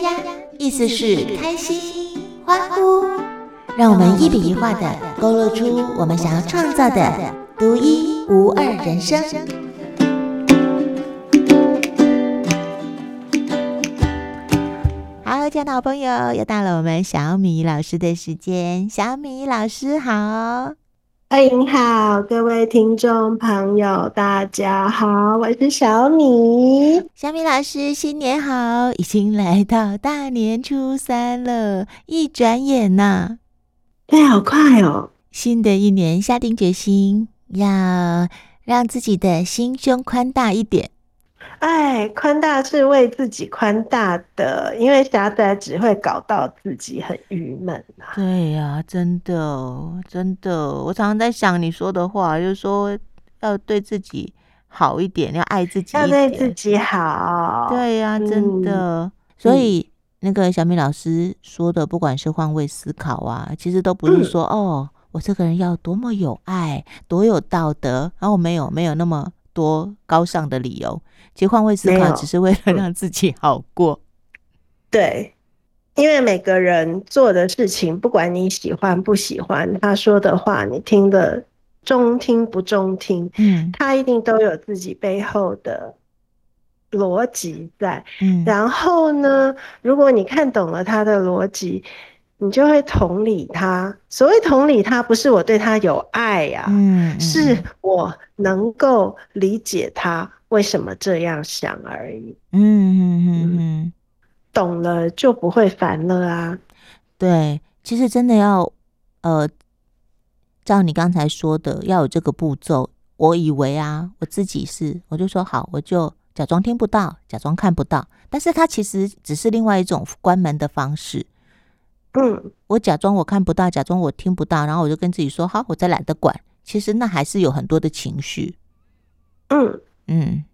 呀呀，意思是开心、欢呼。让我们一笔一画的勾勒出我们想要创造的独一无二人生。好，亲爱的好朋友，又到了我们小米老师的时间。小米老师好。欢迎好，各位听众朋友，大家好，我是小米。小米老师，新年好！已经来到大年初三了，一转眼呐、啊，对，好快哦！新的一年，下定决心要让自己的心胸宽大一点。哎，宽大是为自己宽大的，因为狭窄只会搞到自己很郁闷啊。对呀、啊，真的，真的，我常常在想你说的话，就是说要对自己好一点，要爱自己，要对自己好。对呀、啊，真的。嗯、所以那个小米老师说的，不管是换位思考啊，其实都不是说、嗯、哦，我这个人要多么有爱，多有道德，然后没有没有那么多高尚的理由。其实换位思考只是为了让自己好过。对，因为每个人做的事情，不管你喜欢不喜欢，他说的话你听的中听不中听，嗯，他一定都有自己背后的逻辑在。嗯，然后呢，如果你看懂了他的逻辑，你就会同理他。所谓同理他，不是我对他有爱呀，嗯，是我能够理解他。为什么这样想而已？嗯嗯嗯嗯，懂了就不会烦了啊。对，其实真的要呃，照你刚才说的，要有这个步骤。我以为啊，我自己是，我就说好，我就假装听不到，假装看不到。但是他其实只是另外一种关门的方式。嗯，我假装我看不到，假装我听不到，然后我就跟自己说好，我再懒得管。其实那还是有很多的情绪。嗯。嗯，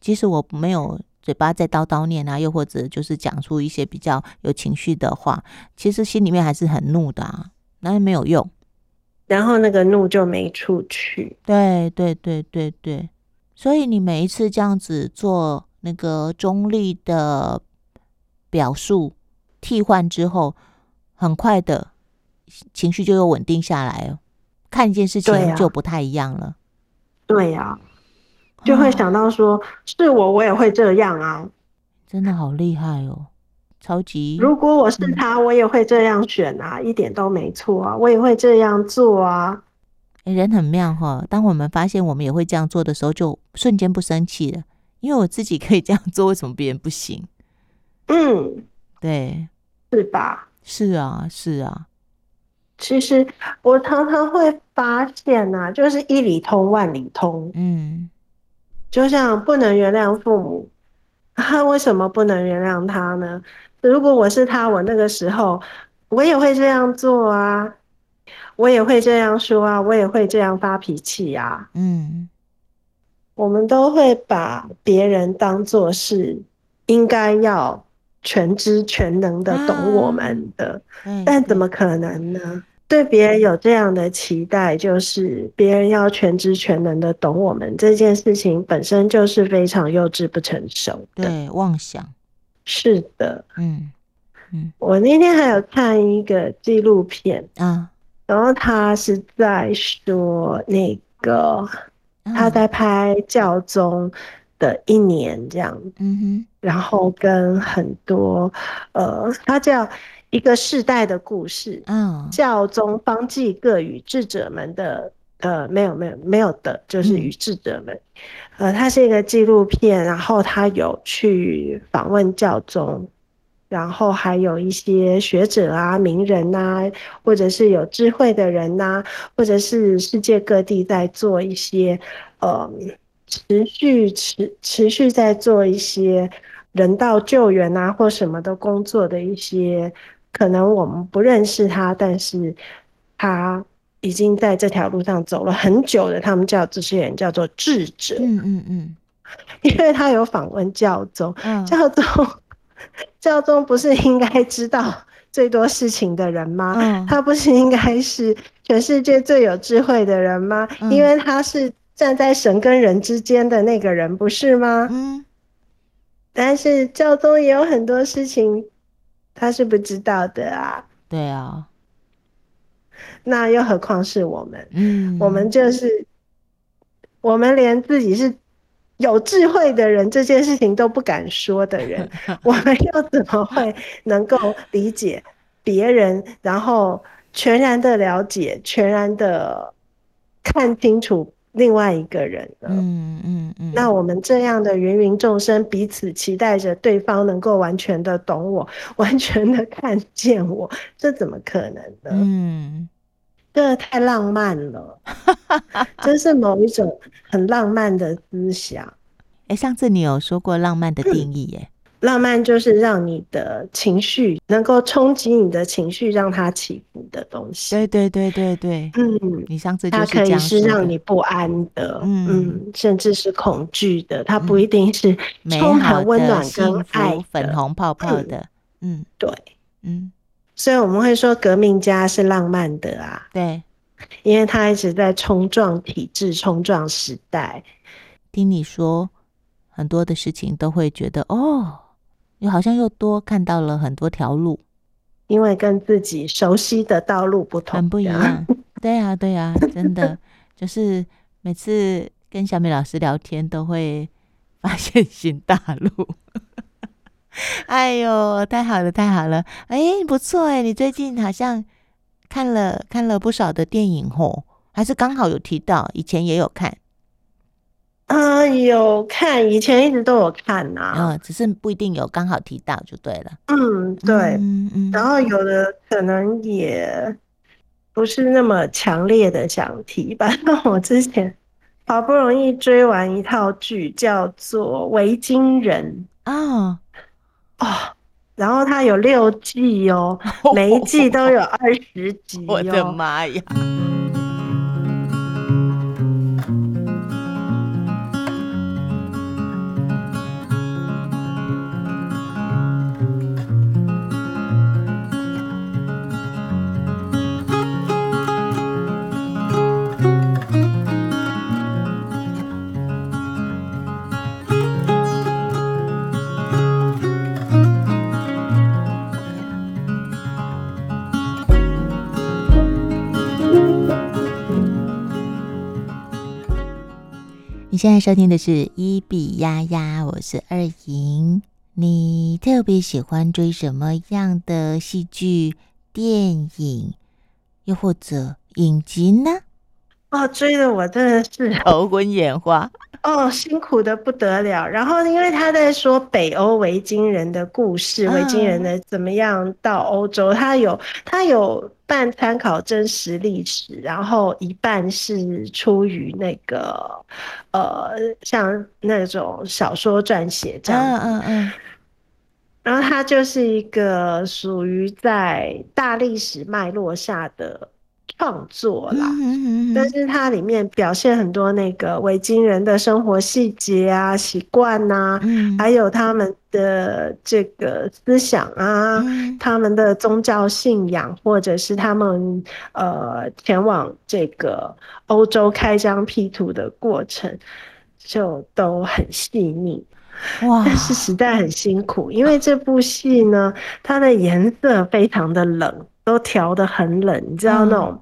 即使我没有嘴巴在叨叨念啊，又或者就是讲出一些比较有情绪的话，其实心里面还是很怒的啊，那也没有用。然后那个怒就没出去。对对对对对，所以你每一次这样子做那个中立的表述替换之后，很快的情绪就又稳定下来了，看一件事情就不太一样了。对呀、啊。就会想到说，是我，我也会这样啊！真的好厉害哦，超级！如果我是他，我也会这样选啊，嗯、一点都没错啊，我也会这样做啊。欸、人很妙哈，当我们发现我们也会这样做的时候，就瞬间不生气了，因为我自己可以这样做，为什么别人不行？嗯，对，是吧？是啊，是啊。其实我常常会发现啊，就是一理通万里通。嗯。就像不能原谅父母，他 为什么不能原谅他呢？如果我是他，我那个时候我也会这样做啊，我也会这样说啊，我也会这样发脾气啊。嗯，我们都会把别人当做是应该要全知全能的懂我们的，但怎么可能呢？对别人有这样的期待，就是别人要全知全能的懂我们这件事情，本身就是非常幼稚不成熟的。对，妄想。是的，嗯嗯。我那天还有看一个纪录片啊，然后他是在说那个他在拍教宗的一年这样，嗯哼，然后跟很多呃，他叫。一个世代的故事，嗯，教宗方济各与智者们的，呃，没有没有没有的，就是与智者们，呃，它是一个纪录片，然后他有去访问教宗，然后还有一些学者啊、名人呐，或者是有智慧的人呐，或者是世界各地在做一些，呃，持续持持续在做一些人道救援啊或什么的工作的一些。可能我们不认识他，但是他已经在这条路上走了很久的。他们叫这些人叫做智者。嗯嗯嗯，因为他有访问教宗，嗯、教宗 教宗不是应该知道最多事情的人吗？嗯、他不是应该是全世界最有智慧的人吗？嗯、因为他是站在神跟人之间的那个人，不是吗？嗯。但是教宗也有很多事情。他是不知道的啊。对啊，那又何况是我们？嗯，我们就是我们连自己是有智慧的人这件事情都不敢说的人，我们又怎么会能够理解别人，然后全然的了解，全然的看清楚？另外一个人呢？嗯嗯嗯。那我们这样的芸芸众生，彼此期待着对方能够完全的懂我，完全的看见我，这怎么可能呢？嗯，这太浪漫了，真是某一种很浪漫的思想。哎、欸，上次你有说过浪漫的定义耶？浪漫就是让你的情绪能够冲击你的情绪，让它起伏的东西。对对对对对，嗯，你上次。它可以是让你不安的，嗯，嗯，甚至是恐惧的。它不一定是充满温暖跟爱、粉红泡泡的。嗯，对，嗯，所以我们会说革命家是浪漫的啊，对，因为他一直在冲撞体制、冲撞时代。听你说很多的事情，都会觉得哦。又好像又多看到了很多条路，因为跟自己熟悉的道路不同，很不一样。对呀，对呀，真的就是每次跟小美老师聊天，都会发现新大陆。哎呦，太好了，太好了！哎，不错哎，你最近好像看了看了不少的电影哦，还是刚好有提到，以前也有看。有看，以前一直都有看呐、啊。嗯，只是不一定有刚好提到就对了。嗯，对。嗯嗯。然后有的可能也不是那么强烈的想提吧。那我之前好不容易追完一套剧，叫做《维京人》啊。哦。然后它有六季哦，每一季都有二十集、哦。我的妈呀！你现在收听的是《一比丫丫》，我是二莹。你特别喜欢追什么样的戏剧、电影，又或者影集呢？哦，追的我真的是 头昏眼花。哦，辛苦的不得了。然后，因为他在说北欧维京人的故事，维京人的怎么样到欧洲，他有他有半参考真实历史，然后一半是出于那个呃，像那种小说撰写这样。嗯嗯嗯。然后他就是一个属于在大历史脉络下的。创作啦，但是它里面表现很多那个维京人的生活细节啊、习惯呐，还有他们的这个思想啊、他们的宗教信仰，或者是他们呃前往这个欧洲开疆辟土的过程，就都很细腻。哇！但是实在很辛苦，因为这部戏呢，它的颜色非常的冷。都调的很冷，你知道那种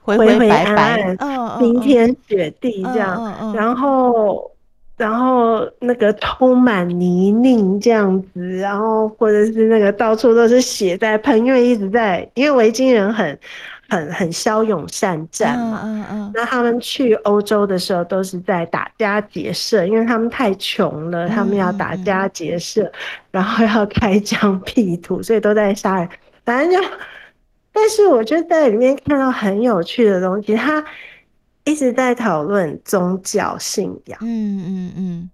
灰灰暗暗、冰天雪地这样，然后然后那个充满泥泞这样子，然后或者是那个到处都是血在喷，因为一直在，因为维京人很很很骁勇善战嘛，嗯嗯，那他们去欧洲的时候都是在打家劫舍，因为他们太穷了，他们要打家劫舍，然后要开疆辟土，所以都在杀人，反正就。但是我就在里面看到很有趣的东西，他一直在讨论宗教信仰。嗯嗯嗯，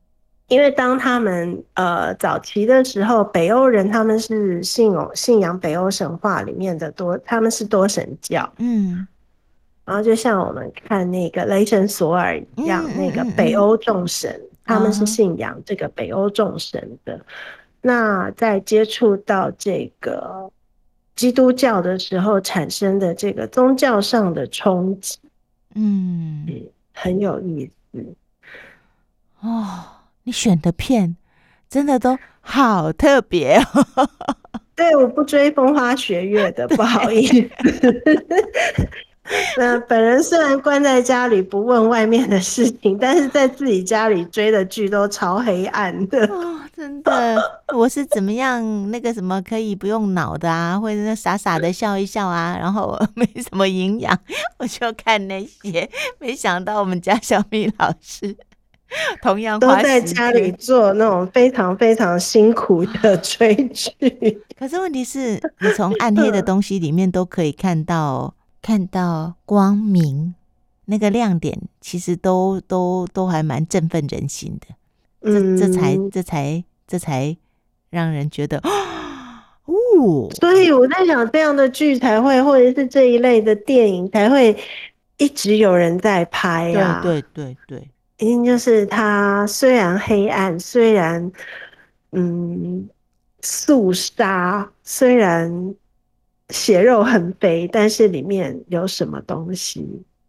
因为当他们呃早期的时候，北欧人他们是信仰信仰北欧神话里面的多，他们是多神教。嗯，然后就像我们看那个雷神索尔一样，那个北欧众神，他们是信仰这个北欧众神的。那在接触到这个。基督教的时候产生的这个宗教上的冲击，嗯，很有意思哦。你选的片真的都好特别哦。对，我不追风花雪月的，不好意思。那本人虽然关在家里不问外面的事情，但是在自己家里追的剧都超黑暗的。哦，真的，我是怎么样那个什么可以不用脑的啊，或者是傻傻的笑一笑啊，然后 没什么营养，我就看那些。没想到我们家小米老师同样都在家里做那种非常非常辛苦的 追剧。可是问题是你从暗黑的东西里面都可以看到。看到光明那个亮点，其实都都都还蛮振奋人心的。这这才这才这才让人觉得哦。所以我在想，这样的剧才会，或者是这一类的电影才会一直有人在拍啊。对对对对，一定就是它虽然黑暗，虽然嗯肃杀，虽然。血肉很肥，但是里面有什么东西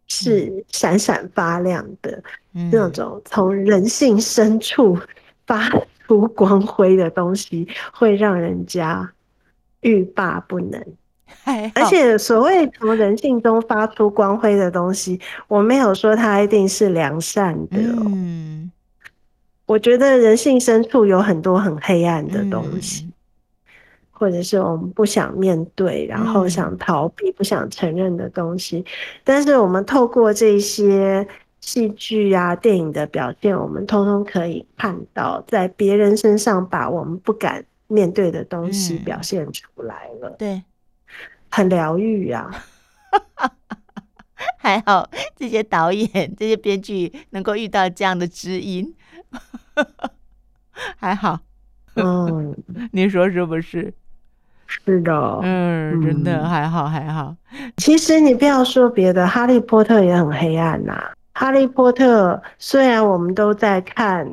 是闪闪发亮的？嗯、那种从人性深处发出光辉的东西，会让人家欲罢不能。而且，所谓从人性中发出光辉的东西，我没有说它一定是良善的。嗯，我觉得人性深处有很多很黑暗的东西。嗯或者是我们不想面对，然后想逃避、不想承认的东西，但是我们透过这些戏剧啊、电影的表现，我们通通可以看到，在别人身上把我们不敢面对的东西表现出来了。对，很疗愈啊！还好这些导演、这些编剧能够遇到这样的知音，还好。嗯，你说是不是？是的，嗯，真的还好还好。其实你不要说别的，《哈利波特》也很黑暗呐。《哈利波特》虽然我们都在看，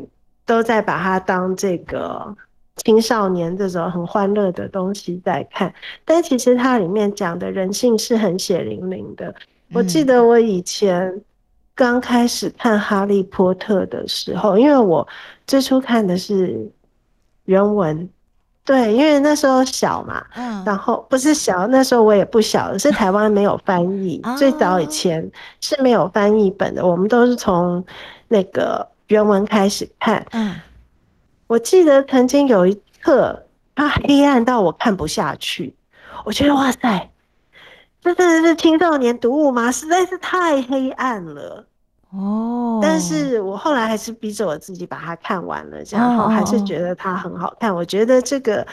都在把它当这个青少年这种很欢乐的东西在看，但其实它里面讲的人性是很血淋淋的。我记得我以前刚开始看《哈利波特》的时候，因为我最初看的是原文。对，因为那时候小嘛，嗯，然后不是小，那时候我也不小，是台湾没有翻译，哦，最早以前是没有翻译本的，我们都是从那个原文开始看。嗯，我记得曾经有一刻，它黑暗到我看不下去，我觉得哇塞，这真的是青少年读物吗？实在是太黑暗了。哦，但是我后来还是逼着我自己把它看完了，这样还是觉得它很好看。我觉得这个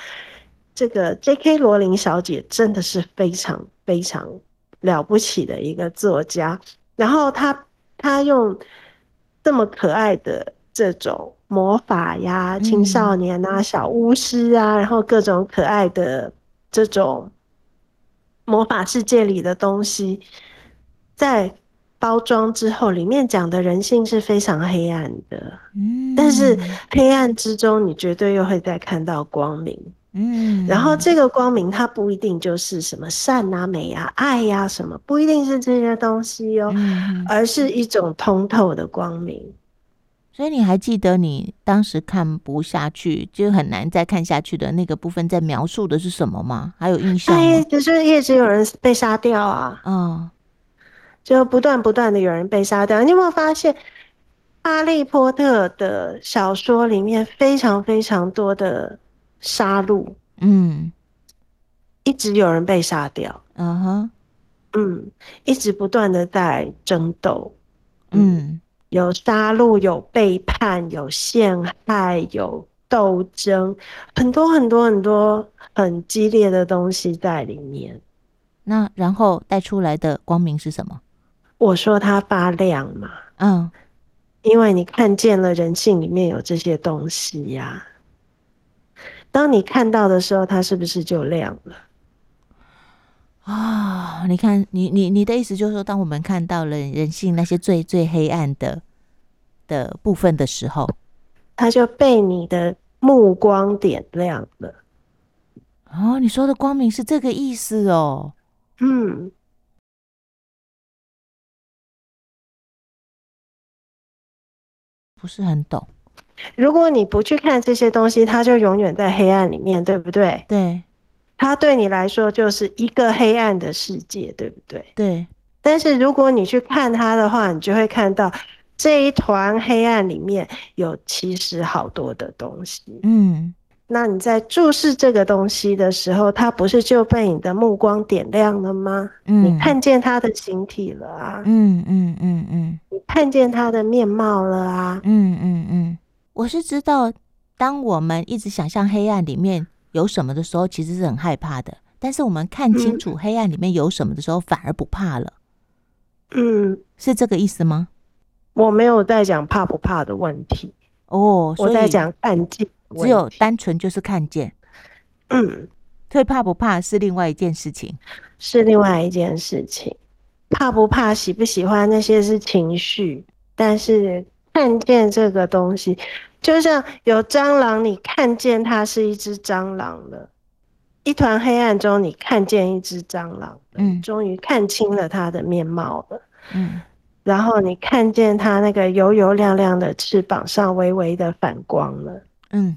这个 J.K. 罗琳小姐真的是非常非常了不起的一个作家。然后她她用这么可爱的这种魔法呀、青少年啊、小巫师啊，然后各种可爱的这种魔法世界里的东西，在。包装之后，里面讲的人性是非常黑暗的，嗯，但是黑暗之中，你绝对又会再看到光明，嗯，然后这个光明它不一定就是什么善啊、美啊、爱呀、啊、什么，不一定是这些东西哦，嗯，而是一种通透的光明。所以你还记得你当时看不下去，就很难再看下去的那个部分，在描述的是什么吗？还有印象吗？哎，就是一直有人被杀掉啊，嗯。就不断不断的有人被杀掉，你有没有发现《哈利波特》的小说里面非常非常多的杀戮？嗯，一直有人被杀掉。嗯哼，嗯，一直不断的在争斗。嗯，有杀戮，有背叛，有陷害，有斗争，很多很多很多很激烈的东西在里面。那然后带出来的光明是什么？我说它发亮嘛，嗯，因为你看见了人性里面有这些东西呀。当你看到的时候，它是不是就亮了？啊，你看，你你你的意思就是说，当我们看到了人性那些最最黑暗的的部分的时候，它就被你的目光点亮了。哦，你说的光明是这个意思哦，嗯。不是很懂。如果你不去看这些东西，它就永远在黑暗里面，对不对？对。它对你来说就是一个黑暗的世界，对不对？对。但是如果你去看它的话，你就会看到这一团黑暗里面有其实好多的东西。嗯。那你在注视这个东西的时候，它不是就被你的目光点亮了吗？嗯，你看见它的形体了啊，嗯嗯嗯嗯，你看见它的面貌了啊，嗯嗯嗯。我是知道，当我们一直想象黑暗里面有什么的时候，其实是很害怕的。但是我们看清楚黑暗里面有什么的时候，反而不怕了。嗯，是这个意思吗？我没有在讲怕不怕的问题哦，我在讲看见。只有单纯就是看见，嗯，所以怕不怕是另外一件事情，是另外一件事情。怕不怕、喜不喜欢那些是情绪，但是看见这个东西，就像有蟑螂，你看见它是一只蟑螂了，一团黑暗中你看见一只蟑螂，嗯，终于看清了它的面貌了，嗯，然后你看见它那个油油亮亮的翅膀上微微的反光了，嗯。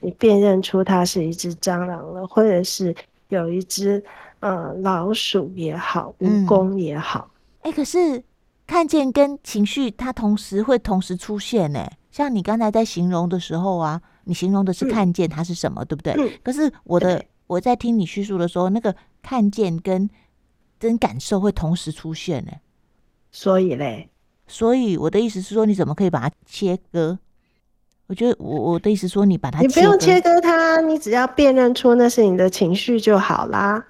你辨认出它是一只蟑螂了，或者是有一只呃老鼠也好，蜈蚣也好。哎、嗯欸，可是看见跟情绪它同时会同时出现呢。像你刚才在形容的时候啊，你形容的是看见它是什么，嗯、对不对？嗯、可是我的我在听你叙述的时候，那个看见跟跟感受会同时出现呢。所以嘞，所以我的意思是说，你怎么可以把它切割？我觉得我我的意思说，你把它，你不用切割它，你只要辨认出那是你的情绪就好啦。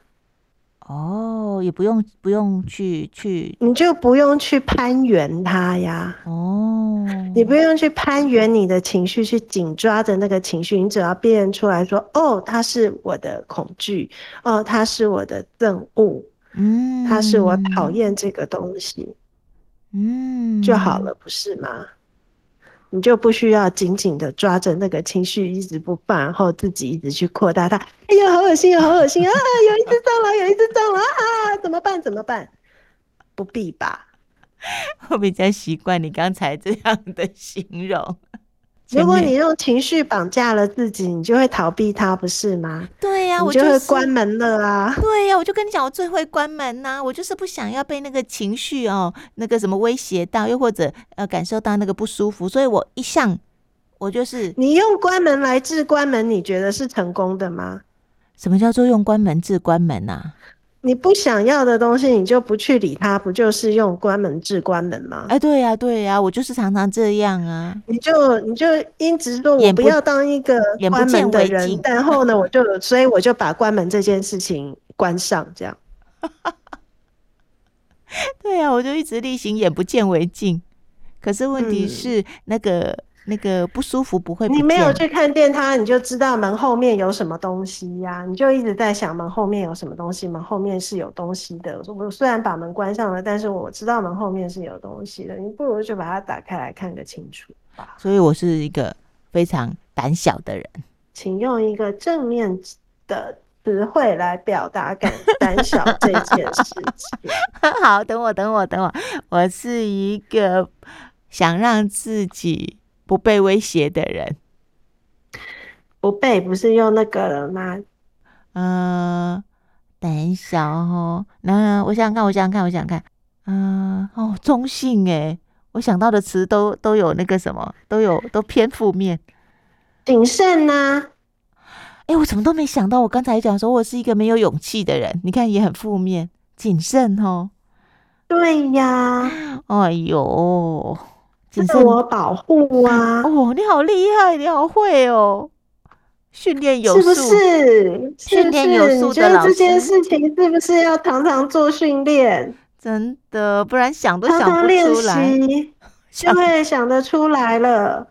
哦，也不用不用去去，你就不用去攀援它呀。哦，你不用去攀援你的情绪，去紧抓着那个情绪，你只要辨认出来说，哦，它是我的恐惧，哦，它是我的憎恶，嗯，它是我讨厌这个东西，嗯，就好了，不是吗？你就不需要紧紧的抓着那个情绪一直不放，然后自己一直去扩大它。哎呀，好恶心啊，好恶心啊！有一只蟑螂，有一只蟑螂啊！怎么办？怎么办？不必吧。我比较习惯你刚才这样的形容。如果你用情绪绑架了自己，你就会逃避它，不是吗？对呀、啊，我就会关门了啊。对呀、啊，我就跟你讲，我最会关门呐、啊。我就是不想要被那个情绪哦，那个什么威胁到，又或者呃感受到那个不舒服，所以我一向我就是你用关门来治关门，你觉得是成功的吗？什么叫做用关门治关门啊？你不想要的东西，你就不去理它，不就是用关门治关门吗？哎，对呀，对呀，我就是常常这样啊。你就你就一直说我不要当一个关门的人，然后呢，我就所以我就把关门这件事情关上，这样。对呀，我就一直例行眼不见为净。可是问题是那个。嗯那个不舒服不会不，你没有去看见它，你就知道门后面有什么东西呀、啊？你就一直在想门后面有什么东西，门后面是有东西的。我虽然把门关上了，但是我知道门后面是有东西的。你不如就把它打开来看个清楚吧。所以我是一个非常胆小的人，请用一个正面的词汇来表达感胆小这件事情。好，等我，等我，等我，我是一个想让自己。不被威胁的人，不被不是用那个了吗？嗯，胆小哦。那我想想看，我想想看，我想想看。嗯，哦，中性诶，我想到的词都都有那个什么，都有都偏负面。谨慎呐。哎，我怎么都没想到，我刚才讲说我是一个没有勇气的人，你看也很负面。谨慎哦。对呀。哎呦。自我保护啊！哦，你好厉害，你好会哦！训练有素，是不是？训练有素的这件事情是不是要常常做训练？真的，不然想都想不出来，常常练习就会想得出来了，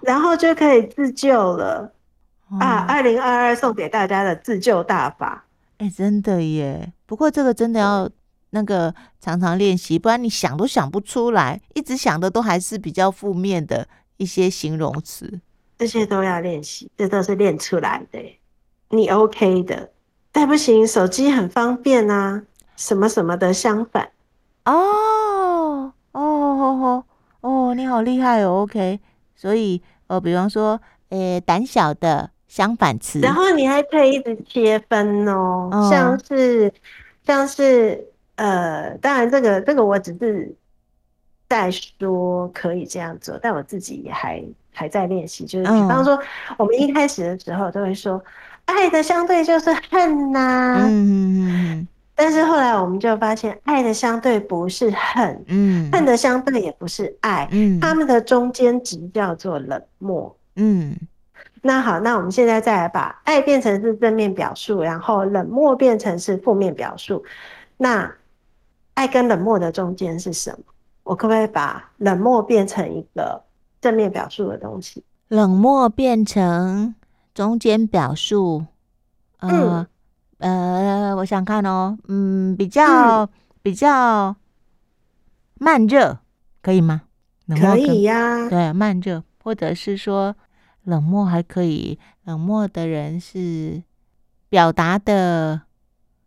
然后就可以自救了。嗯、啊！二零二二送给大家的自救大法，哎、欸，真的耶！不过这个真的要。那个常常练习，不然你想都想不出来，一直想的都还是比较负面的一些形容词。这些都要练习，这都是练出来的。你 OK 的，但不行，手机很方便啊，什么什么的相反。哦哦哦哦，你好厉害哦，OK。所以呃，比方说，诶，胆小的。相反词。然后你还可以一直切分哦，哦像是像是呃，当然这个这个我只是在说可以这样做，但我自己也还还在练习。就是比方说，我们一开始的时候都会说，爱的相对就是恨呐、啊。嗯但是后来我们就发现，爱的相对不是恨，嗯，恨的相对也不是爱，嗯，他们的中间值叫做冷漠，嗯。那好，那我们现在再来把爱变成是正面表述，然后冷漠变成是负面表述。那爱跟冷漠的中间是什么？我可不可以把冷漠变成一个正面表述的东西？冷漠变成中间表述，呃。嗯呃，我想看哦，嗯，比较、嗯、比较慢热，可以吗？冷漠可以呀、啊，对，慢热，或者是说冷漠还可以。冷漠的人是表达的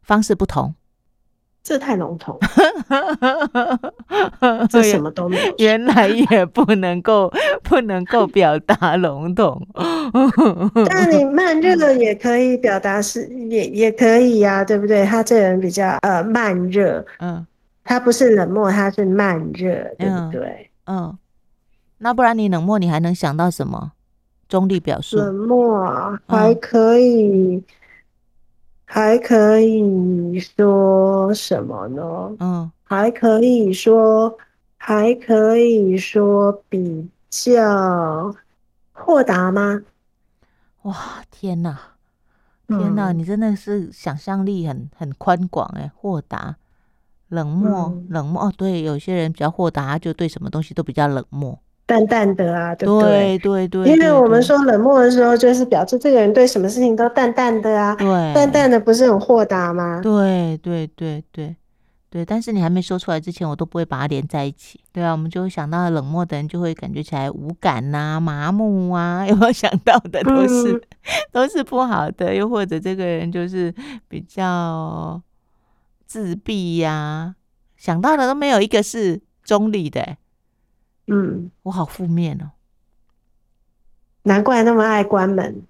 方式不同。这太笼统，这什么都没有。原来也不能够不能够表达笼统。但你 慢热也可以表达是也也可以呀、啊，对不对？他这人比较呃慢热，嗯，他不是冷漠，他是慢热，对不对？嗯，嗯，那不然你冷漠，你还能想到什么中立表述？冷漠还可以。嗯还可以说什么呢？嗯，还可以说，还可以说比较豁达吗？哇，天哪，天哪，嗯、你真的是想象力很很宽广哎，豁达、冷漠、嗯、冷漠哦，对，有些人比较豁达，就对什么东西都比较冷漠。淡淡的啊，对不对？对对对，因为我们说冷漠的时候，就是表示这个人对什么事情都淡淡的啊。对，淡淡的不是很豁达吗？对对对对对，但是你还没说出来之前，我都不会把它连在一起。对啊，我们就会想到冷漠的人，就会感觉起来无感呐、啊、麻木啊，有没有想到的都是、嗯、都是不好的，又或者这个人就是比较自闭呀、啊，想到的都没有一个是中立的、欸。嗯，我好负面哦，难怪那么爱关门，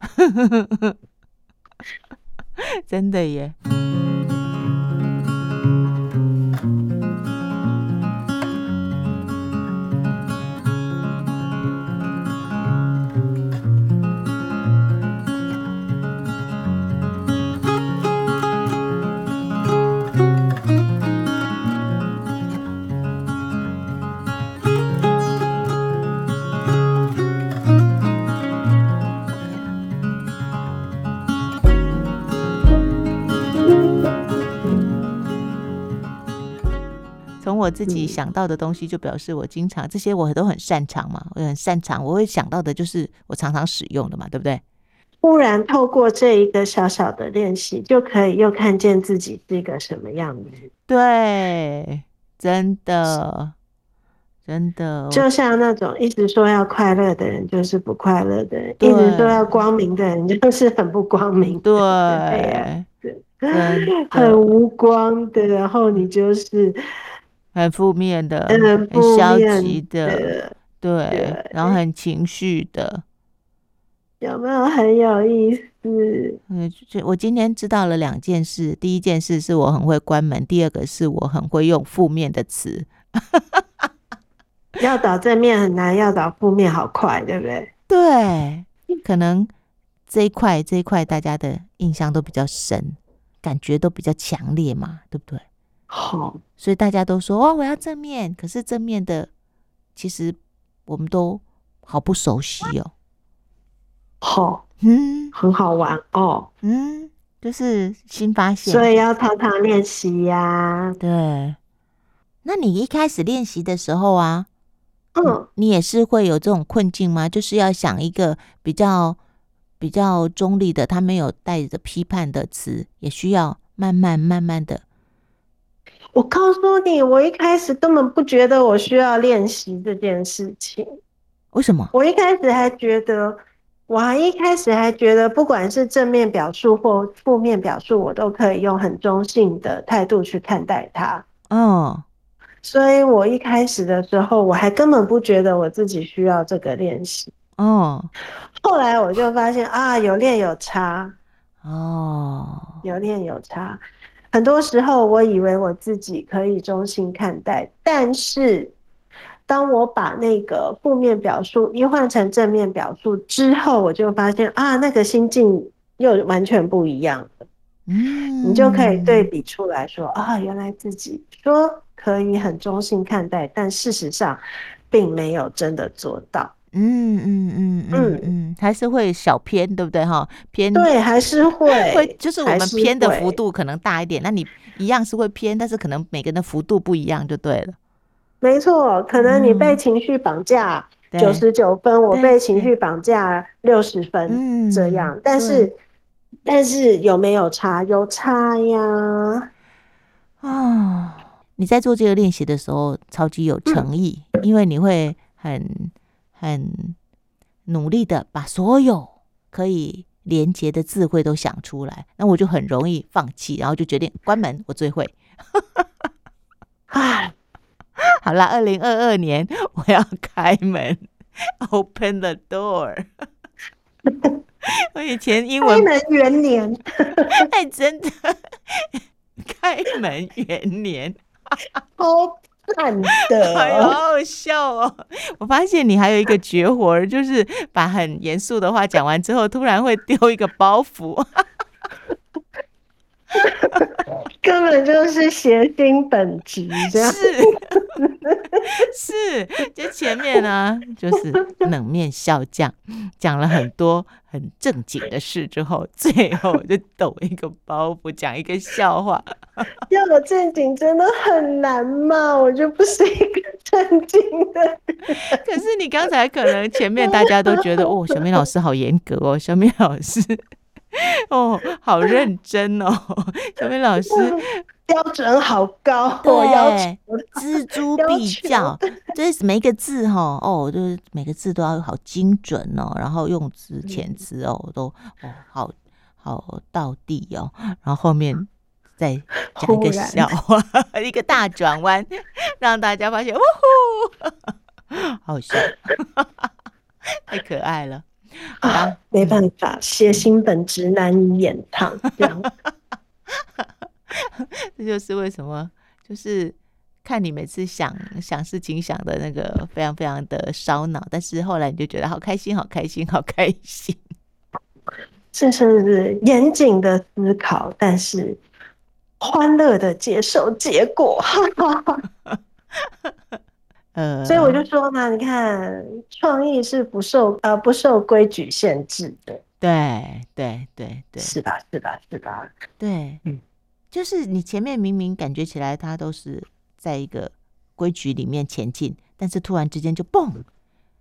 真的耶。我自己想到的东西，就表示我经常这些我都很擅长嘛，我很擅长，我会想到的就是我常常使用的嘛，对不对？忽然透过这一个小小的练习，就可以又看见自己是一个什么样子。对，真的，真的，就像那种一直说要快乐的人，就是不快乐的人；一直说要光明的人，就是很不光明。对，很无光的，然后你就是。很负面的，很消极的，对，然后很情绪的，有没有很有意思？嗯，我今天知道了两件事。第一件事是我很会关门，第二个是我很会用负面的词。要找正面很难，要找负面好快，对不对？对，可能这一块这一块大家的印象都比较深，感觉都比较强烈嘛，对不对？好，所以大家都说哦，我要正面。可是正面的，其实我们都好不熟悉哦。好，嗯，很好玩哦。嗯，就是新发现，所以要常常练习呀。对，那你一开始练习的时候啊，嗯，你也是会有这种困境吗？就是要想一个比较比较中立的，他没有带着批判的词，也需要慢慢慢慢的。我告诉你，我一开始根本不觉得我需要练习这件事情。为什么？我一开始还觉得，我还一开始还觉得，不管是正面表述或负面表述，我都可以用很中性的态度去看待它。哦，所以我一开始的时候，我还根本不觉得我自己需要这个练习。哦，后来我就发现啊，有练有差哦，有练有差。很多时候，我以为我自己可以中性看待，但是当我把那个负面表述一换成正面表述之后，我就发现啊，那个心境又完全不一样了。嗯，你就可以对比出来说啊，原来自己说可以很中性看待，但事实上并没有真的做到。嗯嗯嗯嗯嗯，还是会小偏，对不对哈？偏对，还是会 会，就是我们偏的幅度可能大一点。那你一样是会偏，但是可能每个人的幅度不一样，就对了。没错，可能你被情绪绑架九十九分，我被情绪绑架六十分，这样。但是但是有没有差？有差呀！啊，你在做这个练习的时候超级有诚意，因为你会很。很努力的把所有可以连接的智慧都想出来，那我就很容易放弃，然后就决定关门。我最会。啊，好了，二零二二年我要开门，Open the door。我以前英文开门元年，哎，真的开门元年，好。懒的，哎，好好笑哦！我发现你还有一个绝活，就是把很严肃的话讲完之后，突然会丢一个包袱。根本就是谐星本质，这样是 是，就前面呢，就是冷面笑匠讲了很多很正经的事之后，最后就抖一个包袱，讲一个笑话。要我正经真的很难嘛，我就不是一个正经的。可是你刚才可能前面大家都觉得哦，小明老师好严格哦，小明老师。哦，好认真哦，小明老师标准好高，对，锱铢 必较，就是每一个字哈，哦，就是每个字都要好精准哦，然后用词遣词哦，都哦好好到地哦，然后后面再讲一个笑话，一个大转弯，让大家发现，呜呼，好笑，太可爱了。啊，没办法，谐星本质难以掩藏，这就是为什么，就是看你每次想想事情想的那个非常非常的烧脑，但是后来你就觉得好开心，好开心，好开心。这是严谨的思考，但是欢乐的接受结果。呃，所以我就说嘛，你看，创意是不受呃不受规矩限制的，对对对对，是吧是吧是吧？对，嗯，就是你前面明明感觉起来它都是在一个规矩里面前进，但是突然之间就嘣，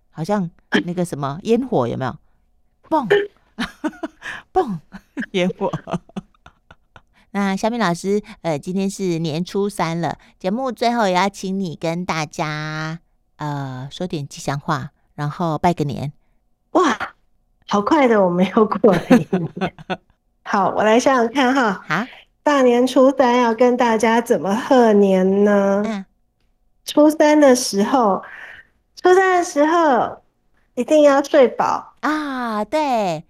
好像 那个什么烟火有没有？嘣，嘣，烟火。那小米老师，呃，今天是年初三了，节目最后也要请你跟大家，呃，说点吉祥话，然后拜个年。哇，好快的，我没有过年。好，我来想想看哈。啊，大年初三要跟大家怎么贺年呢？嗯，初三的时候，初三的时候一定要睡饱啊，对。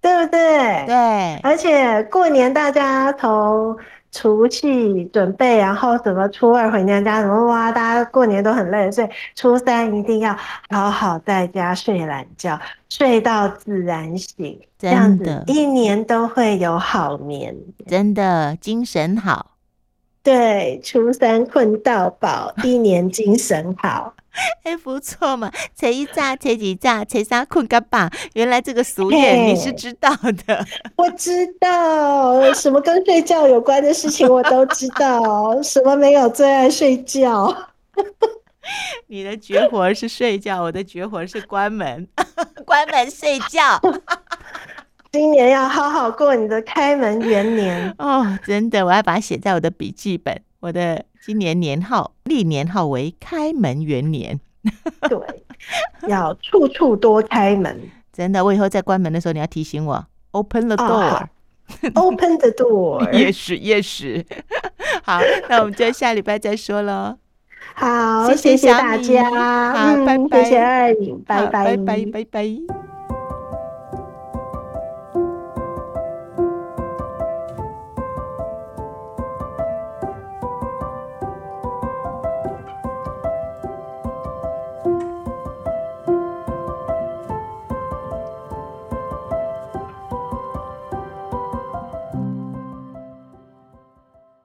对不对？对，而且过年大家从除夕准备，然后什么初二回娘家，什么哇，大家过年都很累，所以初三一定要好好在家睡懒觉，睡到自然醒，这样子一年都会有好眠，真的精神好。对，初三困到饱，一年精神好。哎，不错嘛！才一炸，才几炸，才三困个饱。原来这个俗谚你是知道的。我知道，什么跟睡觉有关的事情我都知道。什么没有最爱睡觉？你的绝活是睡觉，我的绝活是关门，关门睡觉。今年要好好过你的开门元年哦！真的，我要把它写在我的笔记本，我的。今年年号历年号为开门元年，对，要处处多开门。真的，我以后在关门的时候，你要提醒我，open the door，open the door。Yes，Yes。好，那我们就下礼拜再说喽。好，谢谢大家，好，拜拜，谢谢二颖，拜拜，拜拜，拜拜。